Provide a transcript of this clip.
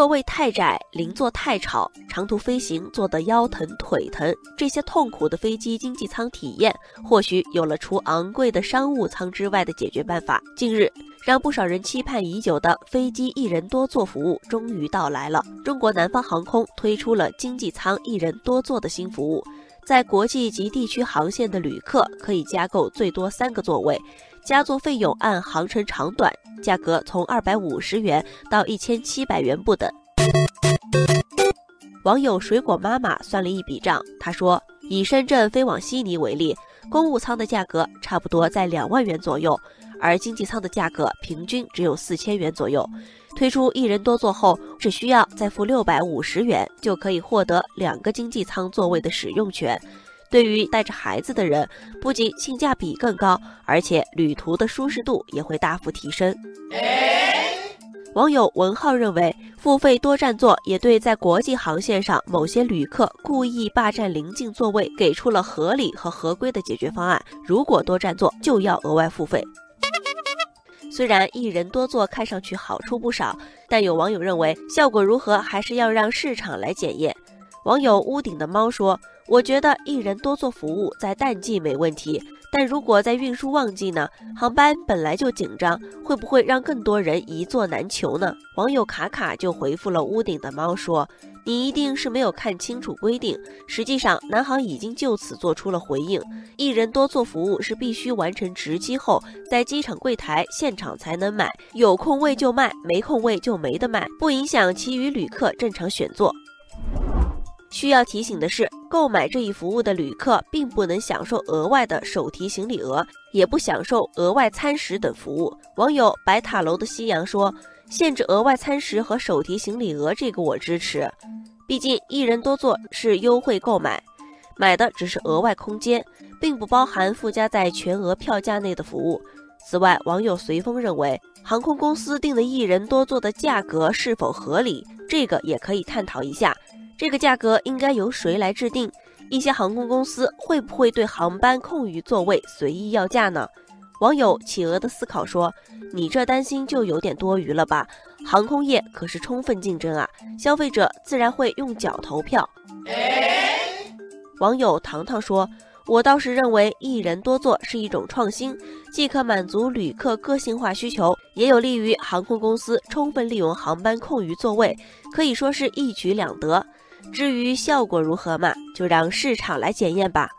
座位太窄，邻座太吵，长途飞行坐得腰疼腿疼，这些痛苦的飞机经济舱体验，或许有了除昂贵的商务舱之外的解决办法。近日，让不少人期盼已久的飞机一人多座服务终于到来了。中国南方航空推出了经济舱一人多座的新服务，在国际及地区航线的旅客可以加购最多三个座位。加座费用按航程长短，价格从二百五十元到一千七百元不等。网友水果妈妈算了一笔账，她说，以深圳飞往悉尼为例，公务舱的价格差不多在两万元左右，而经济舱的价格平均只有四千元左右。推出一人多座后，只需要再付六百五十元，就可以获得两个经济舱座位的使用权。对于带着孩子的人，不仅性价比更高，而且旅途的舒适度也会大幅提升。网友文浩认为，付费多占座也对在国际航线上某些旅客故意霸占临近座位给出了合理和合规的解决方案。如果多占座，就要额外付费。虽然一人多座看上去好处不少，但有网友认为效果如何还是要让市场来检验。网友屋顶的猫说。我觉得一人多座服务在淡季没问题，但如果在运输旺季呢？航班本来就紧张，会不会让更多人一座难求呢？网友卡卡就回复了屋顶的猫说：“你一定是没有看清楚规定。实际上，南航已经就此做出了回应，一人多座服务是必须完成值机后，在机场柜台现场才能买，有空位就卖，没空位就没得卖，不影响其余旅客正常选座。”需要提醒的是，购买这一服务的旅客并不能享受额外的手提行李额，也不享受额外餐食等服务。网友白塔楼的夕阳说：“限制额外餐食和手提行李额，这个我支持。毕竟一人多座是优惠购买，买的只是额外空间，并不包含附加在全额票价内的服务。”此外，网友随风认为，航空公司定的一人多座的价格是否合理，这个也可以探讨一下。这个价格应该由谁来制定？一些航空公司会不会对航班空余座位随意要价呢？网友企鹅的思考说：“你这担心就有点多余了吧？航空业可是充分竞争啊，消费者自然会用脚投票。”网友糖糖说：“我倒是认为一人多座是一种创新，既可满足旅客个性化需求，也有利于航空公司充分利用航班空余座位，可以说是一举两得。”至于效果如何嘛，就让市场来检验吧。